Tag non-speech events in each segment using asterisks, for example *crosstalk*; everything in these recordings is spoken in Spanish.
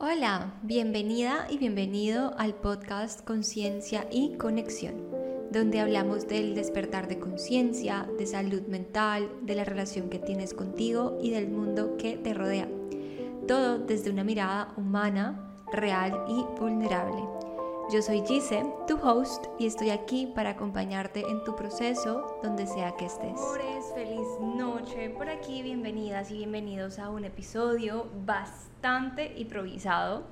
Hola, bienvenida y bienvenido al podcast Conciencia y Conexión, donde hablamos del despertar de conciencia, de salud mental, de la relación que tienes contigo y del mundo que te rodea. Todo desde una mirada humana, real y vulnerable. Yo soy Gise, tu host, y estoy aquí para acompañarte en tu proceso donde sea que estés. Feliz noche por aquí, bienvenidas y bienvenidos a un episodio bastante improvisado.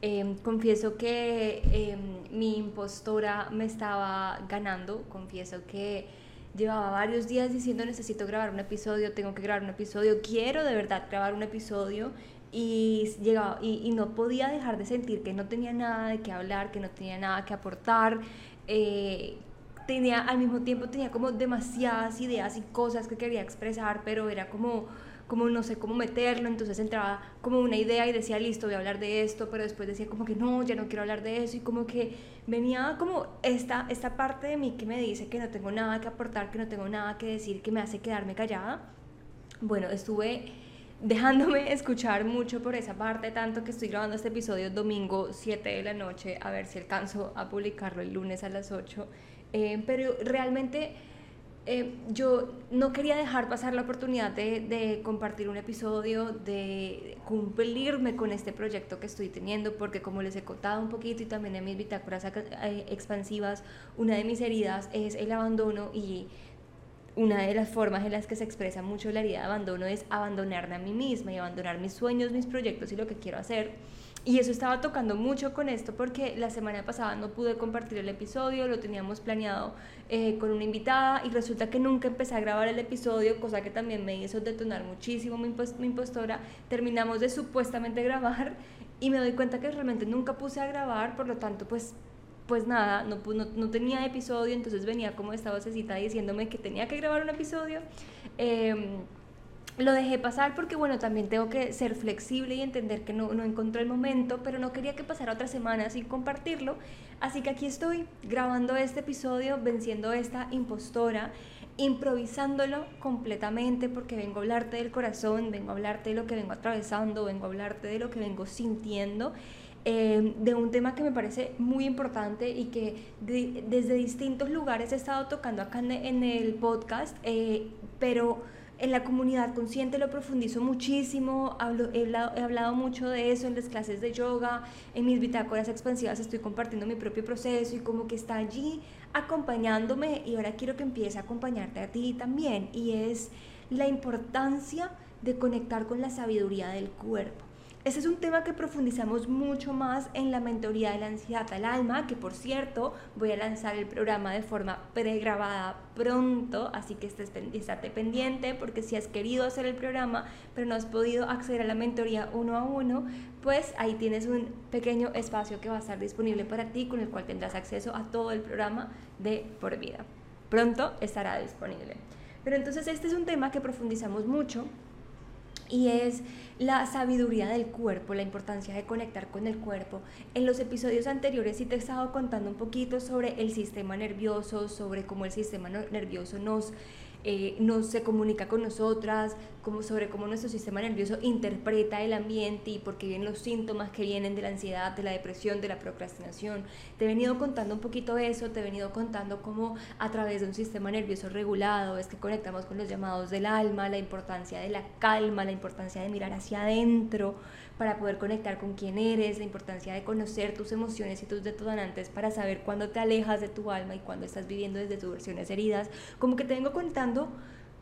Em, confieso que em, mi impostora me estaba ganando, confieso que llevaba varios días diciendo necesito grabar un episodio, tengo que grabar un episodio, quiero de verdad grabar un episodio y, llegaba, y, no podía dejar de sentir que no tenía nada de qué hablar, que no tenía nada que aportar. Eh, tenía, al mismo tiempo tenía como demasiadas ideas y cosas que quería expresar, pero era como, como no sé cómo meterlo, entonces entraba como una idea y decía, listo, voy a hablar de esto, pero después decía como que no, ya no quiero hablar de eso, y como que venía como esta, esta parte de mí que me dice que no tengo nada que aportar, que no tengo nada que decir, que me hace quedarme callada. Bueno, estuve dejándome *laughs* escuchar mucho por esa parte, tanto que estoy grabando este episodio domingo 7 de la noche, a ver si alcanzo a publicarlo el lunes a las 8. Eh, pero realmente eh, yo no quería dejar pasar la oportunidad de, compartir un episodio, de cumplirme con este proyecto que estoy teniendo, porque como les he contado un poquito y también en mis bitácoras eh, expansivas, una de mis heridas es el abandono y una de las formas en las que se expresa mucho la herida de abandono es abandonarme a mí misma y abandonar mis sueños, mis proyectos y lo que quiero hacer. Y eso estaba tocando mucho con esto porque la semana pasada no pude compartir el episodio, lo teníamos planeado eh, con una invitada y resulta que nunca empecé a grabar el episodio, cosa que también me hizo detonar muchísimo mi, impostora. Terminamos de supuestamente *laughs* grabar y me doy cuenta que realmente nunca puse a grabar, por lo tanto pues pues nada, no, tenía episodio, entonces venía como esta vocecita diciéndome que tenía que grabar un episodio. Em, lo dejé pasar porque, bueno, también tengo que ser flexible y entender que no, no encontré el momento, pero no quería que pasara otra semana sin compartirlo. Así que aquí estoy grabando este episodio, venciendo esta impostora, improvisándolo completamente porque vengo a hablarte del corazón, vengo a hablarte de lo que vengo atravesando, vengo a hablarte de lo que vengo sintiendo Em, de un tema que me parece muy importante y que desde distintos lugares he estado tocando acá en, el podcast, eh, pero en la comunidad consciente lo profundizo muchísimo, hablo, he, hablado, mucho de eso en las clases de yoga, en mis bitácoras expansivas estoy compartiendo mi propio proceso y como que está allí acompañándome y ahora quiero que empiece a acompañarte a ti también y es la importancia de conectar con la sabiduría del cuerpo. Ese es un tema que profundizamos mucho más en la mentoría de la ansiedad al alma, que por cierto voy a lanzar el programa de forma pregrabada pronto, así que estés, pendiente porque si has querido hacer el programa pero no has podido acceder a la mentoría uno a uno, pues ahí tienes un pequeño espacio que va a estar disponible para ti con el cual tendrás acceso a todo el programa de por vida. Pronto estará disponible. Pero entonces este es un tema que profundizamos mucho y es la sabiduría del cuerpo, la importancia de conectar con el cuerpo. En los episodios anteriores sí te he estado contando un poquito sobre el sistema nervioso, sobre cómo el sistema nervioso nos eh, se comunica con nosotras, como sobre cómo nuestro sistema nervioso interpreta el ambiente y por qué vienen los síntomas que vienen de la ansiedad, de la depresión, de la procrastinación. Te he venido contando un poquito eso, te he venido contando cómo a través de un sistema nervioso regulado es que conectamos con los llamados del alma, la importancia de la calma, la importancia de mirar hacia adentro para poder conectar con quién eres, la importancia de conocer tus emociones y tus detonantes para saber cuándo te alejas de tu alma y cuándo estás viviendo desde tus versiones heridas. Como que te vengo contando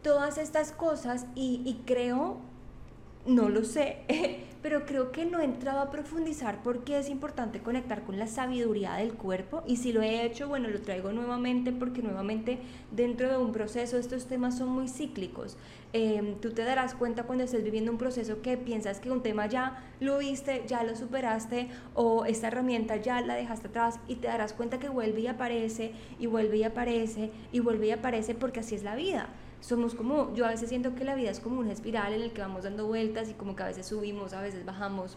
todas estas cosas y, creo no lo sé, *laughs* pero creo que no he entrado a profundizar porque es importante conectar con la sabiduría del cuerpo y si lo he hecho, bueno, lo traigo nuevamente porque nuevamente dentro de un proceso estos temas son muy cíclicos. Em, tú te darás cuenta cuando estés viviendo un proceso que piensas que un tema ya lo viste, ya lo superaste o esta herramienta ya la dejaste atrás y te darás cuenta que vuelve y aparece y vuelve y aparece y vuelve y aparece porque así es la vida somos como, yo a veces siento que la vida es como una espiral en el que vamos dando vueltas y como que a veces subimos, a veces bajamos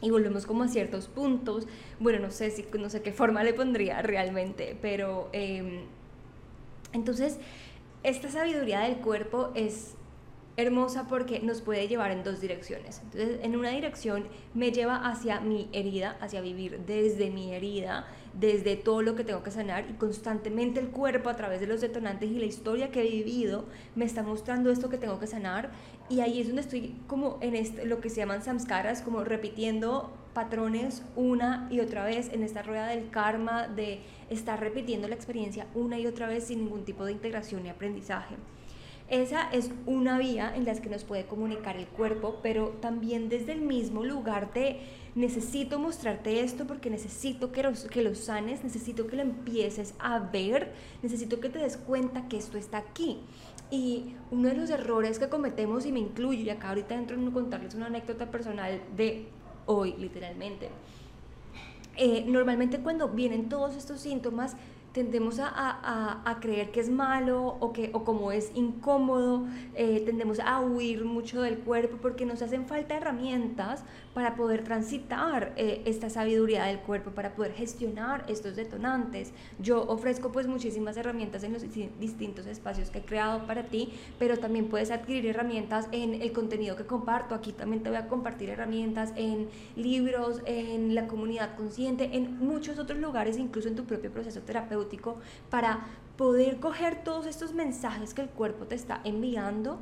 y volvemos como a ciertos puntos. Bueno, no sé si no sé qué forma le pondría realmente, pero em, entonces esta sabiduría del cuerpo es hermosa porque nos puede llevar en dos direcciones. Entonces, en una dirección me lleva hacia mi herida, hacia vivir desde mi herida, desde todo lo que tengo que sanar y constantemente el cuerpo a través de los detonantes y la historia que he vivido me está mostrando esto que tengo que sanar y ahí es donde estoy como en este, lo que se llaman samskaras, como repitiendo patrones una y otra vez en esta rueda del karma de estar repitiendo la experiencia una y otra vez sin ningún tipo de integración y aprendizaje. Esa es una vía en la que nos puede comunicar el cuerpo, pero también desde el mismo lugar de necesito mostrarte esto porque necesito que lo, que lo sanes, necesito que lo empieces a ver, necesito que te des cuenta que esto está aquí. Y uno de los errores que cometemos, y me incluyo, y acá ahorita entro en contarles una anécdota personal de hoy, literalmente. Eh, normalmente cuando vienen todos estos síntomas, tendemos a, a, a, creer que es malo o, que, o como es incómodo, eh, tendemos a huir mucho del cuerpo porque nos hacen falta herramientas para poder transitar eh, esta sabiduría del cuerpo, para poder gestionar estos detonantes. Yo ofrezco pues muchísimas herramientas en los distintos espacios que he creado para ti, pero también puedes adquirir herramientas en el contenido que comparto. Aquí también te voy a compartir herramientas en libros, en la comunidad consciente, en muchos otros lugares, incluso en tu propio proceso terapéutico, para poder coger todos estos mensajes que el cuerpo te está enviando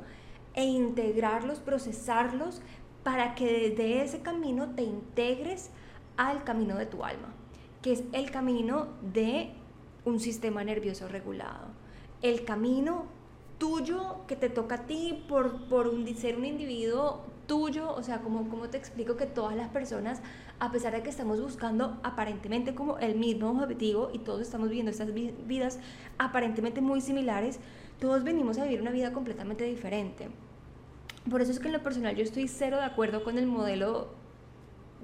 e integrarlos, procesarlos para que desde ese camino te integres al camino de tu alma, que es el camino de un sistema nervioso regulado, el camino tuyo que te toca a ti por, por ser un individuo tuyo, o sea, como, como te explico que todas las personas, a pesar de que estamos buscando aparentemente como el mismo objetivo y todos estamos viviendo estas vidas aparentemente muy similares, todos venimos a vivir una vida completamente diferente. Por eso es que en lo personal yo estoy cero de acuerdo con el modelo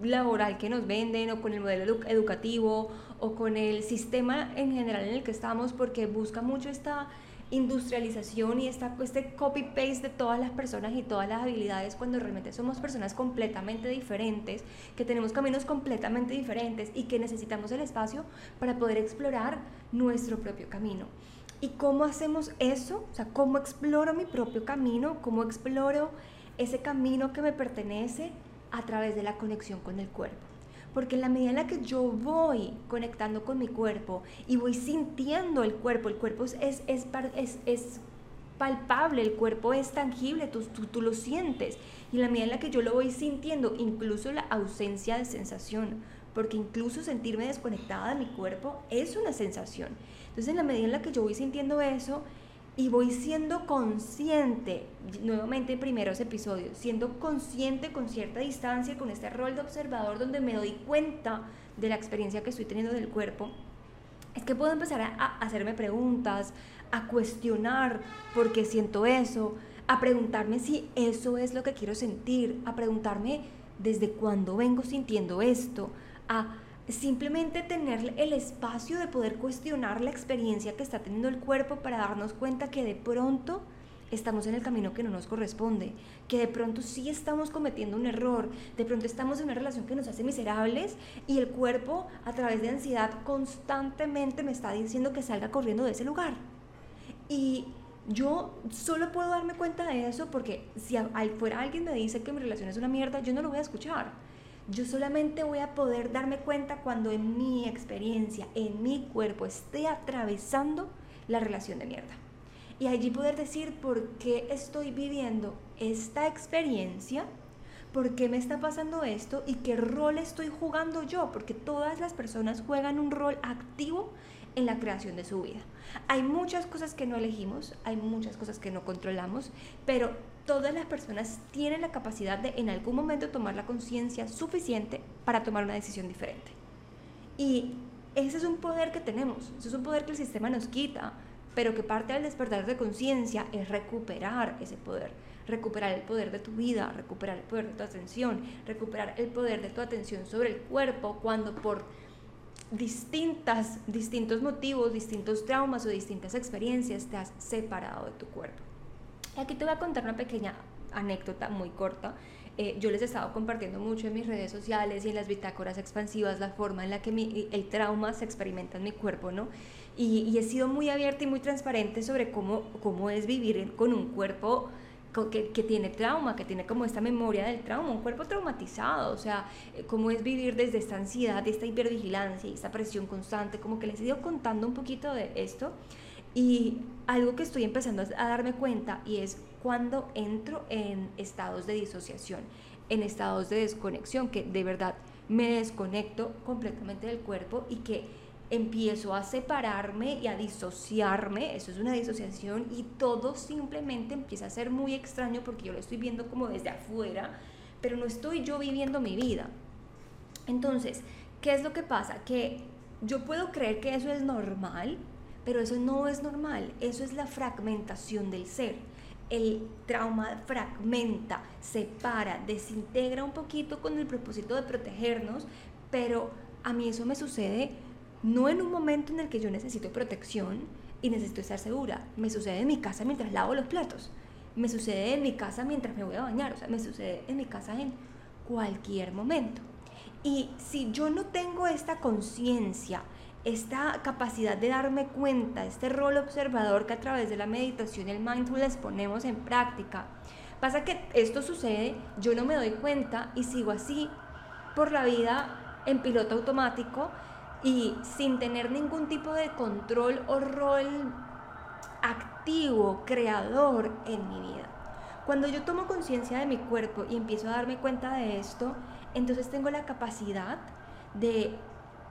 laboral que nos venden o con el modelo educativo o con el sistema en general en el que estamos porque busca mucho esta industrialización y esta, este copy-paste de todas las personas y todas las habilidades cuando realmente somos personas completamente diferentes, que tenemos caminos completamente diferentes y que necesitamos el espacio para poder explorar nuestro propio camino. ¿Y cómo hacemos eso? O sea, ¿cómo exploro mi propio camino? ¿Cómo exploro ese camino que me pertenece a través de la conexión con el cuerpo? Porque en la medida en la que yo voy conectando con mi cuerpo y voy sintiendo el cuerpo, el cuerpo es, es, es, palpable, el cuerpo es tangible, tú, tú, tú, lo sientes. Y en la medida en la que yo lo voy sintiendo, incluso la ausencia de sensación, porque incluso sentirme desconectada de mi cuerpo es una sensación. Entonces, en la medida en la que yo voy sintiendo eso y voy siendo consciente, nuevamente en primeros episodios, siendo consciente con cierta distancia, con este rol de observador donde me doy cuenta de la experiencia que estoy teniendo del cuerpo, es que puedo empezar a, hacerme preguntas, a cuestionar por qué siento eso, a preguntarme si eso es lo que quiero sentir, a preguntarme desde cuándo vengo sintiendo esto, a simplemente tener el espacio de poder cuestionar la experiencia que está teniendo el cuerpo para darnos cuenta que de pronto estamos en el camino que no nos corresponde, que de pronto sí estamos cometiendo un error, de pronto estamos en una relación que nos hace miserables y el cuerpo a través de ansiedad constantemente me está diciendo que salga corriendo de ese lugar. Y yo solo puedo darme cuenta de eso porque si fuera alguien me dice que mi relación es una mierda, yo no lo voy a escuchar yo solamente voy a poder darme cuenta cuando en mi experiencia, en mi cuerpo, esté atravesando la relación de mierda. Y allí poder decir por qué estoy viviendo esta experiencia, por qué me está pasando esto y qué rol estoy jugando yo, porque todas las personas juegan un rol activo en la creación de su vida. Hay muchas cosas que no elegimos, hay muchas cosas que no controlamos, pero todas las personas tienen la capacidad de en algún momento tomar la conciencia suficiente para tomar una decisión diferente. Y ese es un poder que tenemos, ese es un poder que el sistema nos quita, pero que parte del despertar de conciencia es recuperar ese poder, recuperar el poder de tu vida, recuperar el poder de tu atención, recuperar el poder de tu atención sobre el cuerpo cuando por distintas, distintos motivos, distintos traumas o distintas experiencias te has separado de tu cuerpo. Aquí te voy a contar una pequeña anécdota muy corta. Eh, yo les he estado compartiendo mucho en mis redes sociales y en las bitácoras expansivas la forma en la que mi, el trauma se experimenta en mi cuerpo, ¿no? Y, y, he sido muy abierta y muy transparente sobre cómo, cómo es vivir con un cuerpo que, que, tiene trauma, que tiene como esta memoria del trauma, un cuerpo traumatizado, o sea, eh, cómo es vivir desde esta ansiedad, esta hipervigilancia esta presión constante, como que les he ido contando un poquito de esto. Y algo que estoy empezando a darme cuenta y es cuando entro en estados de disociación, en estados de desconexión, que de verdad me desconecto completamente del cuerpo y que empiezo a separarme y a disociarme, eso es una disociación y todo simplemente empieza a ser muy extraño porque yo lo estoy viendo como desde afuera, pero no estoy yo viviendo mi vida. Entonces, ¿qué es lo que pasa? Que yo puedo creer que eso es normal, pero eso no es normal, eso es la fragmentación del ser. El trauma fragmenta, separa, desintegra un poquito con el propósito de protegernos, pero a mí eso me sucede no en un momento en el que yo necesito protección y necesito estar segura. Me sucede en mi casa mientras lavo los platos. Me sucede en mi casa mientras me voy a bañar. O sea, me sucede en mi casa en cualquier momento. Y si yo no tengo esta conciencia, esta capacidad de darme cuenta, este rol observador que a través de la meditación y el mindfulness ponemos en práctica, pasa que esto sucede, yo no me doy cuenta y sigo así por la vida en piloto automático y sin tener ningún tipo de control o rol activo, creador en mi vida. Cuando yo tomo conciencia de mi cuerpo y empiezo a darme cuenta de esto, entonces tengo la capacidad de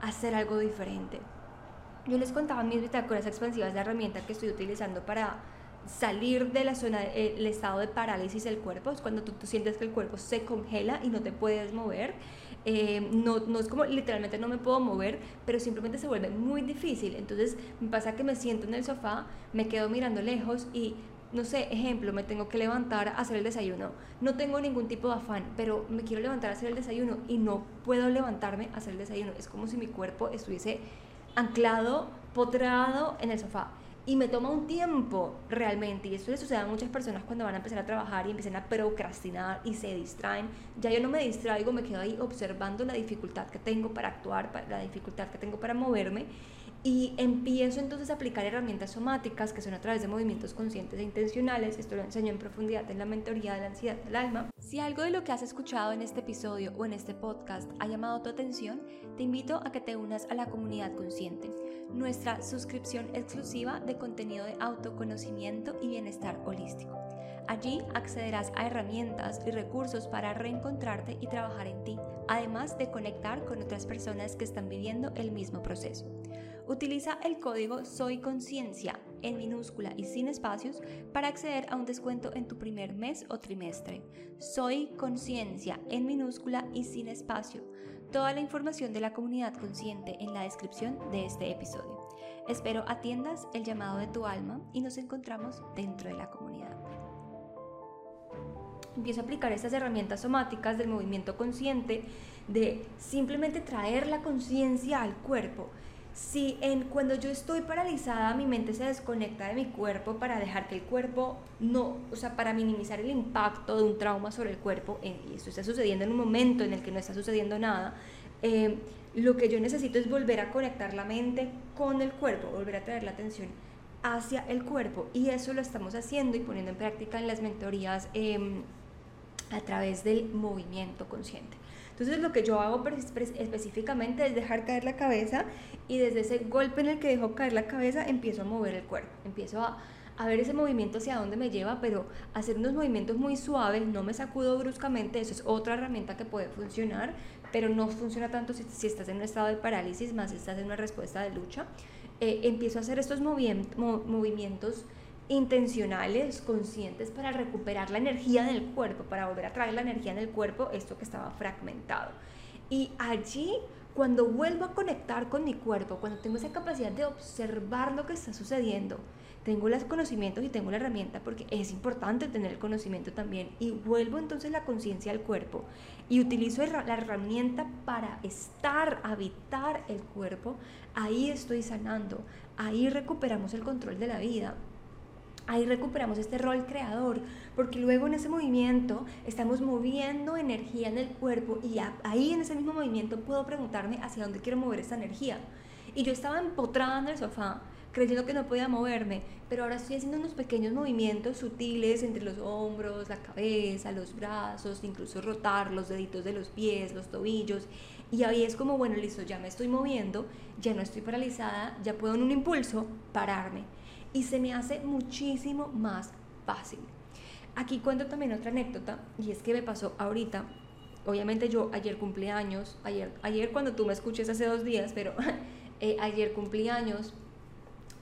hacer algo diferente. Yo les contaba mis bitácoras expansivas la herramienta que estoy utilizando para salir de la zona, del estado de parálisis del cuerpo, es cuando tú, tú, sientes que el cuerpo se congela y no te puedes mover. Eh, no, no es como literalmente no me puedo mover, pero simplemente se vuelve muy difícil. Entonces me pasa que me siento en el sofá, me quedo mirando lejos y no sé, ejemplo, me tengo que levantar a hacer el desayuno. No tengo ningún tipo de afán, pero me quiero levantar a hacer el desayuno y no puedo levantarme a hacer el desayuno. Es como si mi cuerpo estuviese anclado, potrado en el sofá y me toma un tiempo realmente, y esto le sucede a muchas personas cuando van a empezar a trabajar y empiezan a procrastinar y se distraen. Ya yo no me distraigo, me quedo ahí observando la dificultad que tengo para actuar, la dificultad que tengo para moverme, y empiezo entonces a aplicar herramientas somáticas que son a través de movimientos conscientes e intencionales. Esto lo enseño en profundidad en la mentoría de la ansiedad del alma. Si algo de lo que has escuchado en este episodio o en este podcast ha llamado tu atención, te invito a que te unas a la comunidad consciente, nuestra suscripción exclusiva de contenido de autoconocimiento y bienestar holístico. Allí accederás a herramientas y recursos para reencontrarte y trabajar en ti, además de conectar con otras personas que están viviendo el mismo proceso. Utiliza el código Soy Conciencia en minúscula y sin espacios para acceder a un descuento en tu primer mes o trimestre. Soy Conciencia en minúscula y sin espacio. Toda la información de la comunidad consciente en la descripción de este episodio. Espero atiendas el llamado de tu alma y nos encontramos dentro de la comunidad. Empiezo a aplicar estas herramientas somáticas del movimiento consciente, de simplemente traer la conciencia al cuerpo si en, cuando yo estoy paralizada mi mente se desconecta de mi cuerpo para dejar que el cuerpo no, o sea, para minimizar el impacto de un trauma sobre el cuerpo, y esto está sucediendo en un momento en el que no está sucediendo nada, eh, lo que yo necesito es volver a conectar la mente con el cuerpo, volver a traer la atención hacia el cuerpo, y eso lo estamos haciendo y poniendo en práctica en las mentorías em, a través del movimiento consciente. Entonces lo que yo hago específicamente es dejar caer la cabeza y desde ese golpe en el que dejo caer la cabeza empiezo a mover el cuerpo, empiezo a, a ver ese movimiento hacia dónde me lleva, pero hacer unos movimientos muy suaves, no me sacudo bruscamente, eso es otra herramienta que puede funcionar, pero no funciona tanto si, si estás en un estado de parálisis, más si estás en una respuesta de lucha. Eh, empiezo a hacer estos movimientos intencionales, conscientes para recuperar la energía del cuerpo, para volver a traer la energía en el cuerpo, esto que estaba fragmentado. Y allí, cuando vuelvo a conectar con mi cuerpo, cuando tengo esa capacidad de observar lo que está sucediendo, tengo los conocimientos y tengo la herramienta porque es importante tener el conocimiento también y vuelvo entonces la conciencia al cuerpo y utilizo la herramienta para estar, habitar el cuerpo, ahí estoy sanando, ahí recuperamos el control de la vida, ahí recuperamos este rol creador, porque luego en ese movimiento estamos moviendo energía en el cuerpo y ahí en ese mismo movimiento puedo preguntarme hacia dónde quiero mover esta energía. Y yo estaba empotrada en el sofá creyendo que no podía moverme, pero ahora estoy haciendo unos pequeños movimientos sutiles entre los hombros, la cabeza, los brazos, incluso rotar los deditos de los pies, los tobillos. Y ahí es como, bueno, listo, ya me estoy moviendo, ya no estoy paralizada, ya puedo en un impulso pararme. Y se me hace muchísimo más fácil. Aquí cuento también otra anécdota, y es que me pasó ahorita. Obviamente yo ayer cumplí años, ayer, ayer cuando tú me escuches hace dos días, pero *laughs* eh, ayer cumplí años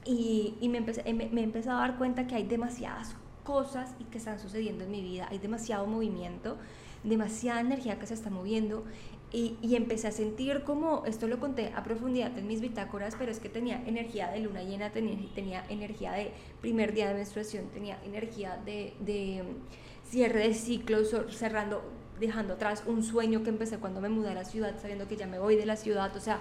y, y me, empecé, me, me empecé a dar cuenta que hay demasiadas cosas y que están sucediendo en mi vida, hay demasiado movimiento, demasiada energía que se está moviendo y, y, empecé a sentir como, esto lo conté a profundidad en mis bitácoras, pero es que tenía energía de luna llena, tenía, tenía energía de primer día de menstruación, tenía energía de, de mm, cierre de ciclos, cerrando, dejando atrás un sueño que empecé cuando me mudé a la ciudad, sabiendo que ya me voy de la ciudad, o sea,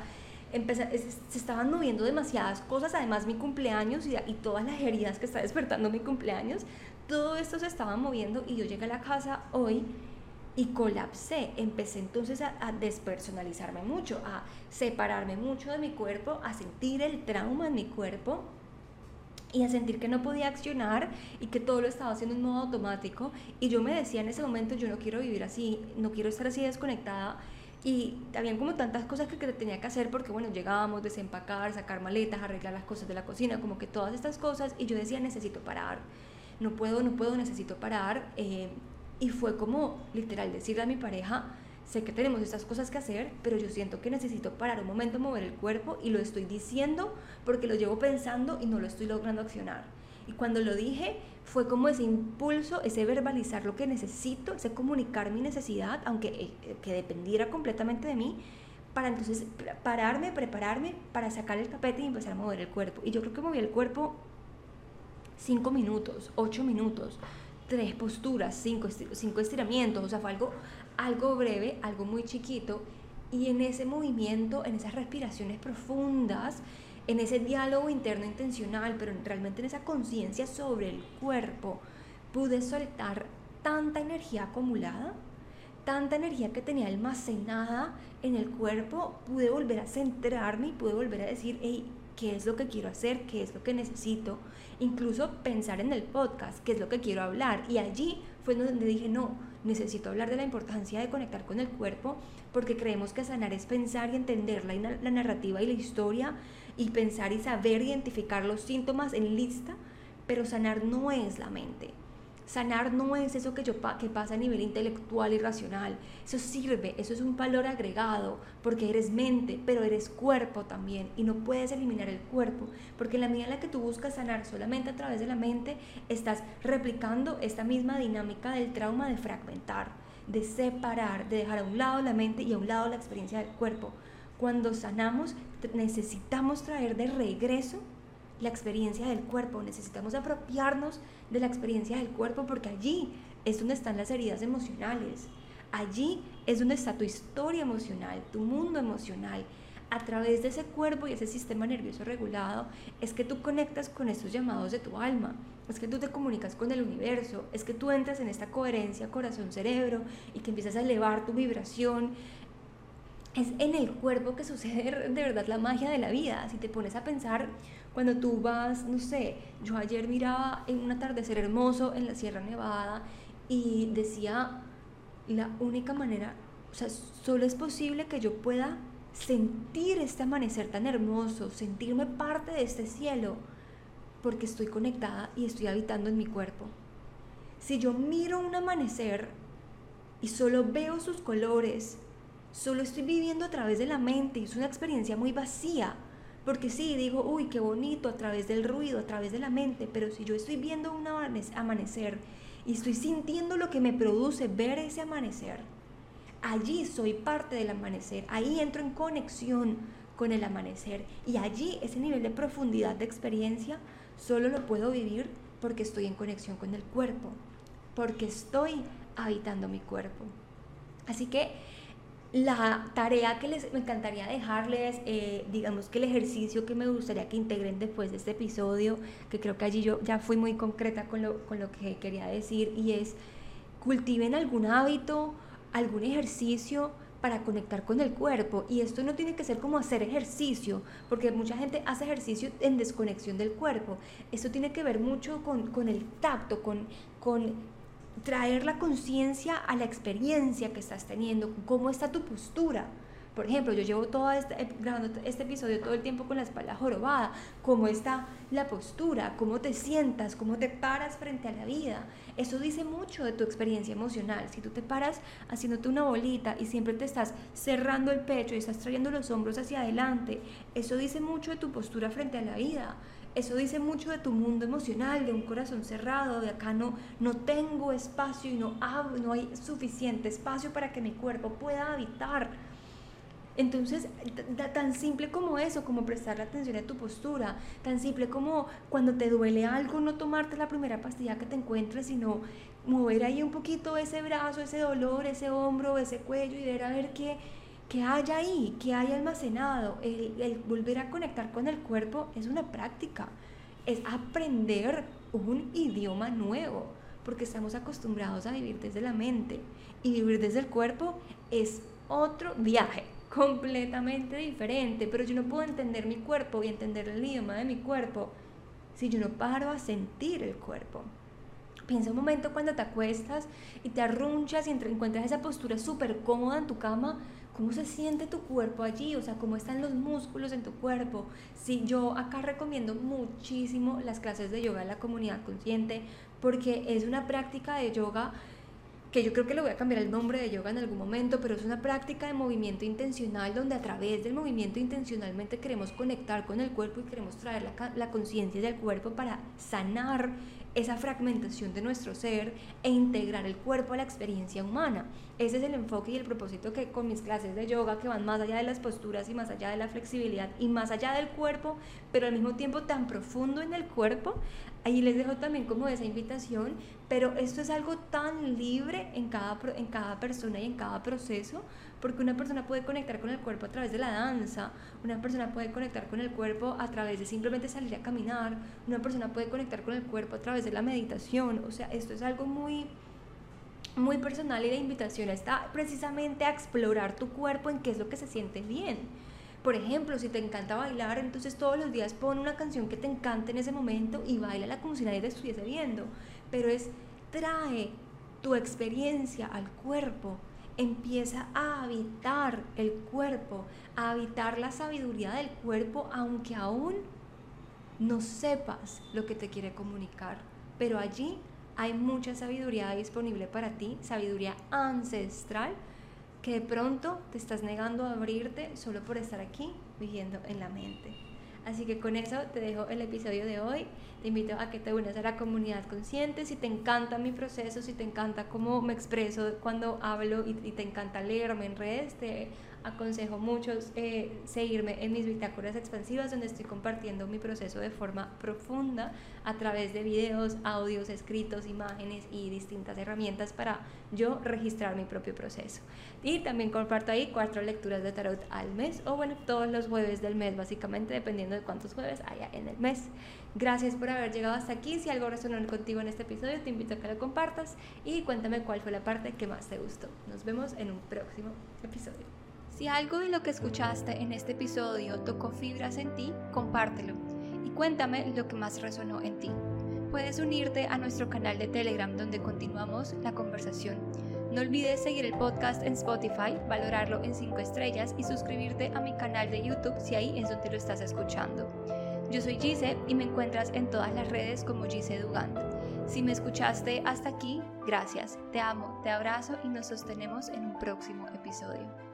se estaban moviendo demasiadas cosas, además mi cumpleaños y, y, todas las heridas que está despertando mi cumpleaños, todo esto se estaba moviendo y yo llegué a la casa hoy y colapsé, empecé entonces a, a, despersonalizarme mucho, a separarme mucho de mi cuerpo, a sentir el trauma en mi cuerpo y a sentir que no podía accionar y que todo lo estaba haciendo en modo automático. Y yo me decía en ese momento yo no quiero vivir así, no quiero estar así desconectada y habían como tantas cosas que, tenía que hacer porque bueno, llegábamos, desempacar, sacar maletas, arreglar las cosas de la cocina, como que todas estas cosas. Y yo decía necesito parar, no puedo, no puedo, necesito parar eh, y fue como literal decirle a mi pareja, sé que tenemos estas cosas que hacer, pero yo siento que necesito parar un momento, mover el cuerpo y lo estoy diciendo porque lo llevo pensando y no lo estoy logrando accionar. Y cuando lo dije, fue como ese impulso, ese verbalizar lo que necesito, ese comunicar mi necesidad, aunque eh, que dependiera completamente de mí, para entonces pararme, prepararme para sacar el tapete y empezar a mover el cuerpo. Y yo creo que moví el cuerpo cinco minutos, ocho minutos, tres posturas, cinco, cinco estiramientos, o sea, fue algo, algo breve, algo muy chiquito. Y en ese movimiento, en esas respiraciones profundas, en ese diálogo interno intencional, pero realmente en esa conciencia sobre el cuerpo, pude soltar tanta energía acumulada, tanta energía que tenía almacenada en el cuerpo, pude volver a centrarme y pude volver a decir, hey, ¿qué es lo que quiero hacer? ¿Qué es lo que necesito? Incluso pensar en el podcast, ¿qué es lo que quiero hablar? Y allí fue donde dije, no, necesito hablar de la importancia de conectar con el cuerpo, porque creemos que sanar es pensar y entender la, la narrativa y la historia, y pensar y saber identificar los síntomas en lista, pero sanar no es la mente. Sanar no es eso que, yo, que pasa a nivel intelectual y racional. Eso sirve, eso es un valor agregado, porque eres mente, pero eres cuerpo también. Y no puedes eliminar el cuerpo, porque en la medida en la que tú buscas sanar solamente a través de la mente, estás replicando esta misma dinámica del trauma de fragmentar, de separar, de dejar a un lado la mente y a un lado la experiencia del cuerpo. Cuando sanamos, necesitamos traer de regreso la experiencia del cuerpo, necesitamos apropiarnos de la experiencia del cuerpo porque allí es donde están las heridas emocionales, allí es donde está tu historia emocional, tu mundo emocional. A través de ese cuerpo y ese sistema nervioso regulado es que tú conectas con estos llamados de tu alma, es que tú te comunicas con el universo, es que tú entras en esta coherencia corazón-cerebro y que empiezas a elevar tu vibración. Es en el cuerpo que sucede *laughs* de verdad la magia de la vida. Si te pones a pensar, cuando tú vas, no sé, yo ayer miraba en un atardecer hermoso en la Sierra Nevada y decía, la única manera, o sea, solo es posible que yo pueda sentir este amanecer tan hermoso, sentirme parte de este cielo, porque estoy conectada y estoy habitando en mi cuerpo. Si yo miro un amanecer y solo veo sus colores, solo estoy viviendo a través de la mente es una experiencia muy vacía. Porque sí, digo, uy, qué bonito a través del ruido, a través de la mente, pero si yo estoy viendo un amanecer y estoy sintiendo lo que me produce ver ese amanecer, allí soy parte del amanecer, ahí entro en conexión con el amanecer y allí ese nivel de profundidad de experiencia solo lo puedo vivir porque estoy en conexión con el cuerpo, porque estoy habitando mi cuerpo. Así que la tarea que les me encantaría dejarles, eh, digamos que el ejercicio que me gustaría que integren después de este episodio, que creo que allí yo ya fui muy concreta con lo, con lo que quería decir, y es cultiven algún hábito, algún ejercicio para conectar con el cuerpo. Y esto no tiene que ser como hacer ejercicio, porque mucha gente hace ejercicio en desconexión del cuerpo. Esto tiene que ver mucho con, con el tacto, con, con traer la conciencia a la experiencia que estás teniendo, cómo está tu postura. Por ejemplo, yo llevo todo este, eh, grabando este episodio todo el tiempo con la espalda jorobada. ¿Cómo está la postura? ¿Cómo te sientas? ¿Cómo te paras frente a la vida? Eso dice mucho de tu experiencia emocional. Si tú te paras haciéndote una bolita y siempre te estás cerrando el pecho y estás trayendo los hombros hacia adelante, eso dice mucho de tu postura frente a la vida. Eso dice mucho de tu mundo emocional, de un corazón cerrado, de acá no, no tengo espacio y no, no hay suficiente espacio para que mi cuerpo pueda habitar. Entonces, tan simple como eso, como prestar atención a tu postura, tan simple como cuando te duele algo, no tomarte la primera pastilla que te encuentres, sino mover ahí un poquito ese brazo, ese dolor, ese hombro, ese cuello y ver a ver qué, qué hay ahí, qué hay almacenado. El, el volver a conectar con el cuerpo es una práctica, es aprender un idioma nuevo, porque estamos acostumbrados a vivir desde la mente y vivir desde el cuerpo es otro viaje *laughs* completamente diferente, pero yo no puedo entender mi cuerpo y entender el idioma de mi cuerpo si yo no paro a sentir el cuerpo. Piensa un momento cuando te acuestas y te arrunchas y encuentras esa postura súper cómoda en tu cama, cómo se siente tu cuerpo allí, o sea, cómo están los músculos en tu cuerpo. Si yo acá recomiendo muchísimo las clases de yoga de la comunidad consciente porque es una práctica de yoga que yo creo que le voy a cambiar el nombre de yoga en algún momento, pero es una práctica de movimiento intencional donde a través del movimiento intencionalmente queremos conectar con el cuerpo y queremos traer la conciencia del cuerpo para sanar esa fragmentación de nuestro ser e integrar el cuerpo a la experiencia humana. Ese es el enfoque y el propósito que con mis clases de yoga que van más allá de las posturas y más allá de la flexibilidad y más allá del cuerpo, pero al mismo tiempo tan profundo en el cuerpo, ahí les dejo también como esa invitación, pero esto es algo tan libre en cada, en cada persona y en cada proceso, porque una persona puede conectar con el cuerpo a través de la danza, una persona puede conectar con el cuerpo a través de simplemente salir a caminar, una persona puede conectar con el cuerpo a través de la meditación, o sea, esto es algo muy muy personal y la invitación está precisamente a explorar tu cuerpo en qué es lo que se siente bien por ejemplo, si te encanta bailar, entonces todos los días pon una canción que te encante en ese momento y baila como si nadie te estuviese viendo. Pero es trae tu experiencia al cuerpo, empieza a habitar el cuerpo, a habitar la sabiduría del cuerpo, aunque aún no sepas lo que te quiere comunicar. Pero allí hay mucha sabiduría disponible para ti, sabiduría ancestral que de pronto te estás negando a abrirte solo por estar aquí viviendo en la mente. Así que con eso te dejo el episodio de hoy. Te invito a que te unas a la comunidad consciente. Si te encanta mi proceso, si te encanta cómo me expreso cuando hablo y, te encanta leerme en redes, te aconsejo mucho eh, seguirme en mis bitácoras expansivas donde estoy compartiendo mi proceso de forma profunda a través de videos, audios, escritos, imágenes y distintas herramientas para yo registrar mi propio proceso. Y también comparto ahí cuatro lecturas de tarot al mes o bueno, todos los jueves del mes básicamente dependiendo de cuántos jueves haya en el mes. Gracias por haber llegado hasta aquí. Si algo resonó contigo en este episodio, te invito a que lo compartas y cuéntame cuál fue la parte que más te gustó. Nos vemos en un próximo episodio. Si algo de lo que escuchaste en este episodio tocó fibras en ti, compártelo y cuéntame lo que más resonó en ti. Puedes unirte a nuestro canal de Telegram donde continuamos la conversación. No olvides seguir el podcast en Spotify, valorarlo en 5 estrellas y suscribirte a mi canal de YouTube si ahí es donde lo estás escuchando. Yo soy Gise y me encuentras en todas las redes como Gise Dugand. Si me escuchaste hasta aquí, gracias. Te amo, te abrazo y nos sostenemos en un próximo episodio.